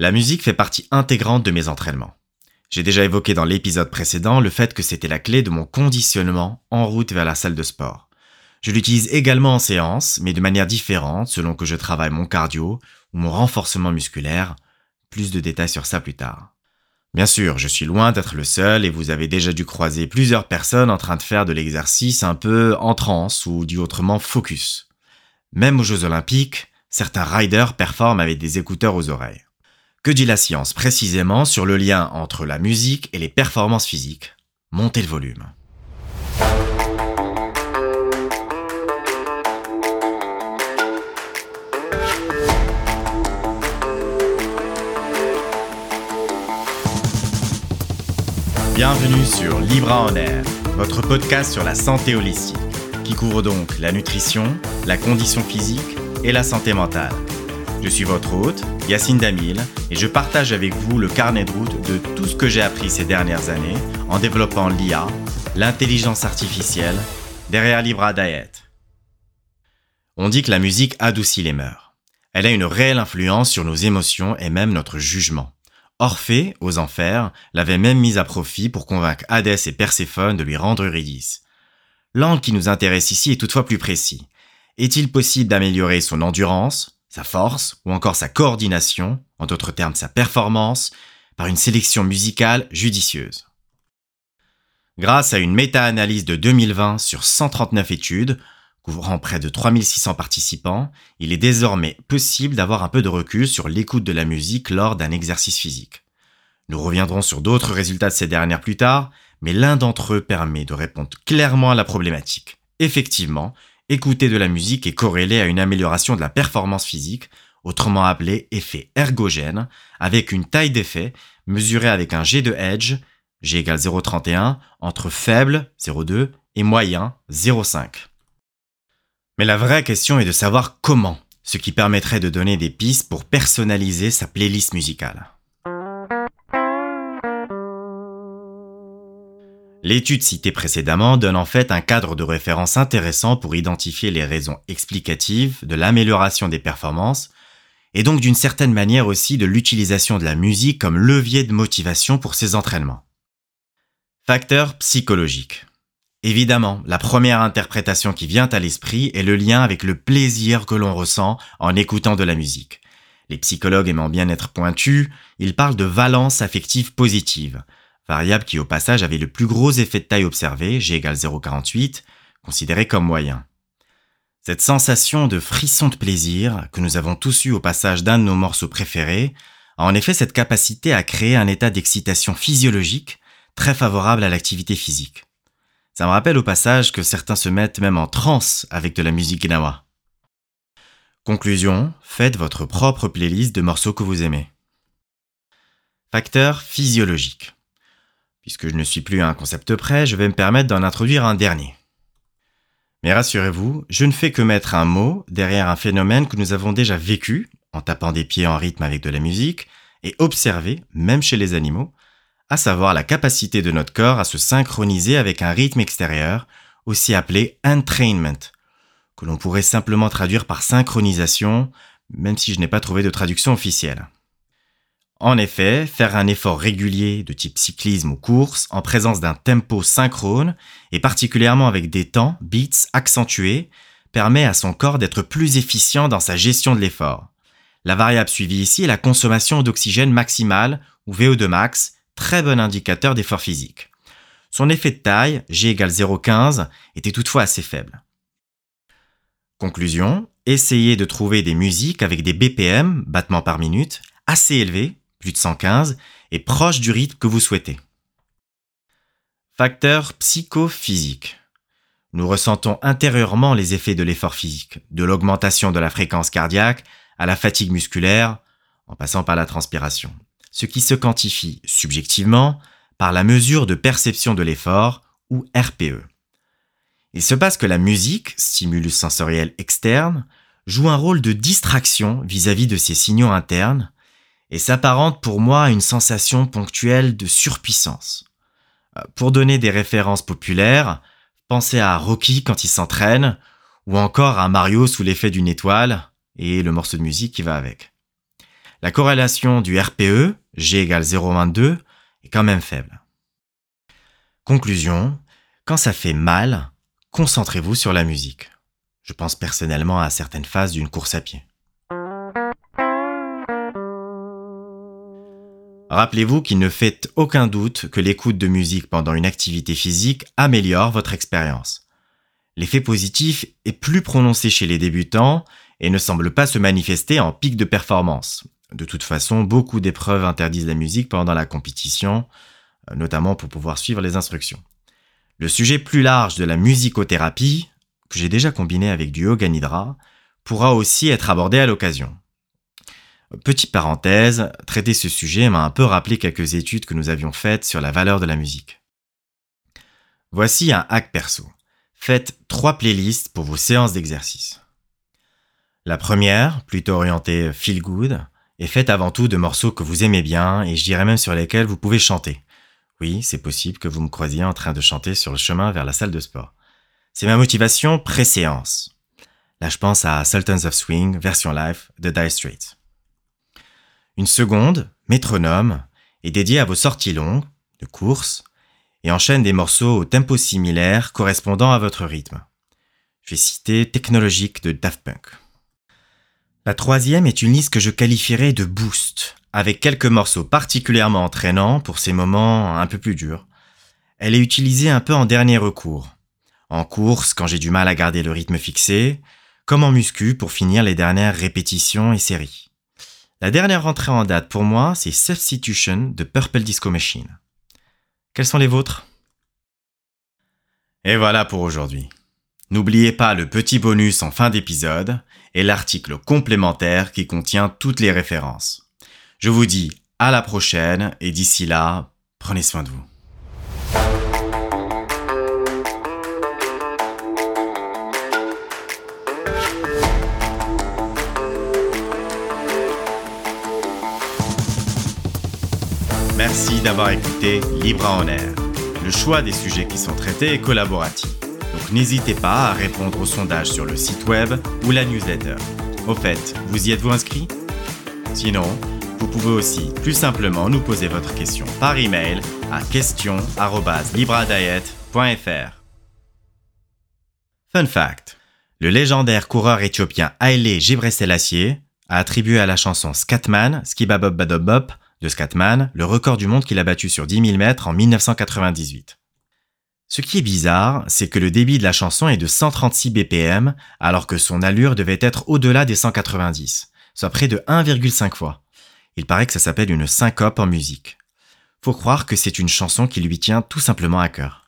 La musique fait partie intégrante de mes entraînements. J'ai déjà évoqué dans l'épisode précédent le fait que c'était la clé de mon conditionnement en route vers la salle de sport. Je l'utilise également en séance, mais de manière différente selon que je travaille mon cardio ou mon renforcement musculaire. Plus de détails sur ça plus tard. Bien sûr, je suis loin d'être le seul et vous avez déjà dû croiser plusieurs personnes en train de faire de l'exercice un peu en transe ou dit autrement focus. Même aux Jeux Olympiques, certains riders performent avec des écouteurs aux oreilles. Que dit la science précisément sur le lien entre la musique et les performances physiques? Montez le volume. Bienvenue sur Libra en Air, votre podcast sur la santé holistique, qui couvre donc la nutrition, la condition physique et la santé mentale. Je suis votre hôte, Yacine Damil, et je partage avec vous le carnet de route de tout ce que j'ai appris ces dernières années en développant l'IA, l'intelligence artificielle, derrière Libra Diet. On dit que la musique adoucit les mœurs. Elle a une réelle influence sur nos émotions et même notre jugement. Orphée, aux enfers, l'avait même mise à profit pour convaincre Hadès et Perséphone de lui rendre Eurydice. L'angle qui nous intéresse ici est toutefois plus précis. Est-il possible d'améliorer son endurance, sa force ou encore sa coordination, en d'autres termes sa performance, par une sélection musicale judicieuse. Grâce à une méta-analyse de 2020 sur 139 études, couvrant près de 3600 participants, il est désormais possible d'avoir un peu de recul sur l'écoute de la musique lors d'un exercice physique. Nous reviendrons sur d'autres résultats de ces dernières plus tard, mais l'un d'entre eux permet de répondre clairement à la problématique. Effectivement, écouter de la musique est corrélé à une amélioration de la performance physique, autrement appelé effet ergogène, avec une taille d'effet mesurée avec un G de Edge, G égale 0,31, entre faible, 0,2, et moyen, 0,5. Mais la vraie question est de savoir comment, ce qui permettrait de donner des pistes pour personnaliser sa playlist musicale. L'étude citée précédemment donne en fait un cadre de référence intéressant pour identifier les raisons explicatives de l'amélioration des performances et donc d'une certaine manière aussi de l'utilisation de la musique comme levier de motivation pour ces entraînements. Facteur psychologique. Évidemment, la première interprétation qui vient à l'esprit est le lien avec le plaisir que l'on ressent en écoutant de la musique. Les psychologues aimant bien être pointus, ils parlent de valence affective positive, variable qui au passage avait le plus gros effet de taille observé, G égale 0,48, considéré comme moyen. Cette sensation de frisson de plaisir, que nous avons tous eu au passage d'un de nos morceaux préférés, a en effet cette capacité à créer un état d'excitation physiologique très favorable à l'activité physique. Ça me rappelle au passage que certains se mettent même en transe avec de la musique gnawa. Conclusion, faites votre propre playlist de morceaux que vous aimez. Facteur physiologique. Puisque je ne suis plus à un concept près, je vais me permettre d'en introduire un dernier. Mais rassurez-vous, je ne fais que mettre un mot derrière un phénomène que nous avons déjà vécu, en tapant des pieds en rythme avec de la musique, et observé, même chez les animaux, à savoir la capacité de notre corps à se synchroniser avec un rythme extérieur, aussi appelé entrainment, que l'on pourrait simplement traduire par synchronisation, même si je n'ai pas trouvé de traduction officielle. En effet, faire un effort régulier de type cyclisme ou course en présence d'un tempo synchrone, et particulièrement avec des temps, beats accentués, permet à son corps d'être plus efficient dans sa gestion de l'effort. La variable suivie ici est la consommation d'oxygène maximale, ou VO2 max, très bon indicateur d'effort physique. Son effet de taille, G égale 0,15, était toutefois assez faible. Conclusion, essayez de trouver des musiques avec des BPM, battements par minute, assez élevés plus de 115, et proche du rythme que vous souhaitez. Facteur psychophysique. Nous ressentons intérieurement les effets de l'effort physique, de l'augmentation de la fréquence cardiaque à la fatigue musculaire, en passant par la transpiration, ce qui se quantifie subjectivement par la mesure de perception de l'effort, ou RPE. Il se passe que la musique, stimulus sensoriel externe, joue un rôle de distraction vis-à-vis -vis de ces signaux internes, et s'apparente pour moi à une sensation ponctuelle de surpuissance. Euh, pour donner des références populaires, pensez à Rocky quand il s'entraîne, ou encore à Mario sous l'effet d'une étoile, et le morceau de musique qui va avec. la corrélation du RPE, G égale 0,22, est quand même faible. Conclusion, quand ça fait mal, concentrez-vous sur la musique. Je pense personnellement à certaines phases d'une course à pied. Rappelez-vous qu'il ne fait aucun doute que l'écoute de musique pendant une activité physique améliore votre expérience. L'effet positif est plus prononcé chez les débutants et ne semble pas se manifester en pic de performance. De toute façon, beaucoup d'épreuves interdisent la musique pendant la compétition, euh, notamment pour pouvoir suivre les instructions. Le sujet plus large de la musicothérapie, que j'ai déjà combiné avec du yoga nidra, pourra aussi être abordé à l'occasion. Petite parenthèse, traiter ce sujet m'a un peu rappelé quelques études que nous avions faites sur la valeur de la musique. Voici un hack perso. Faites trois playlists pour vos séances d'exercice. La première, plutôt orientée feel good, est faite avant tout de morceaux que vous aimez bien et je dirais même sur lesquels vous pouvez chanter. Oui, c'est possible que vous me croisiez en train de chanter sur le chemin vers la salle de sport. C'est ma motivation pré-séance. Là, je pense à Sultans of Swing, version live de Dire Straits. Une seconde, métronome, est dédiée à vos sorties longues, de course, et enchaîne des morceaux au tempo similaire correspondant à votre rythme. Je vais citer Technologique de Daft Punk. La troisième est une liste que je qualifierais de boost, avec quelques morceaux particulièrement entraînants pour ces moments un peu plus durs. Elle est utilisée un peu en dernier recours. En course, quand j'ai du mal à garder le rythme fixé, comme en muscu pour finir les dernières répétitions et séries. La dernière entrée en date pour moi, c'est Substitution de Purple Disco Machine. Quels sont les vôtres? Et voilà pour aujourd'hui. N'oubliez pas le petit bonus en fin d'épisode et l'article complémentaire qui contient toutes les références. Je vous dis à la prochaine et d'ici là, prenez soin de vous. D'avoir écouté Libra en Air. Le choix des sujets qui sont traités est collaboratif. Donc n'hésitez pas à répondre au sondage sur le site web ou la newsletter. Au fait, vous y êtes-vous inscrit? Sinon, vous pouvez aussi plus simplement nous poser votre question par email à question@libradiet.fr. Fun fact. Le légendaire coureur éthiopien Haile Gebrselassie a attribué à la chanson Scatman, Skibabob Badobop, de Scatman, le record du monde qu'il a battu sur 10 000 mètres en 1998. Ce qui est bizarre, c'est que le débit de la chanson est de 136 BPM, alors que son allure devait être au-delà des 190, soit près de 1,5 fois. Il paraît que ça s'appelle une syncope en musique. Faut croire que c'est une chanson qui lui tient tout simplement à cœur.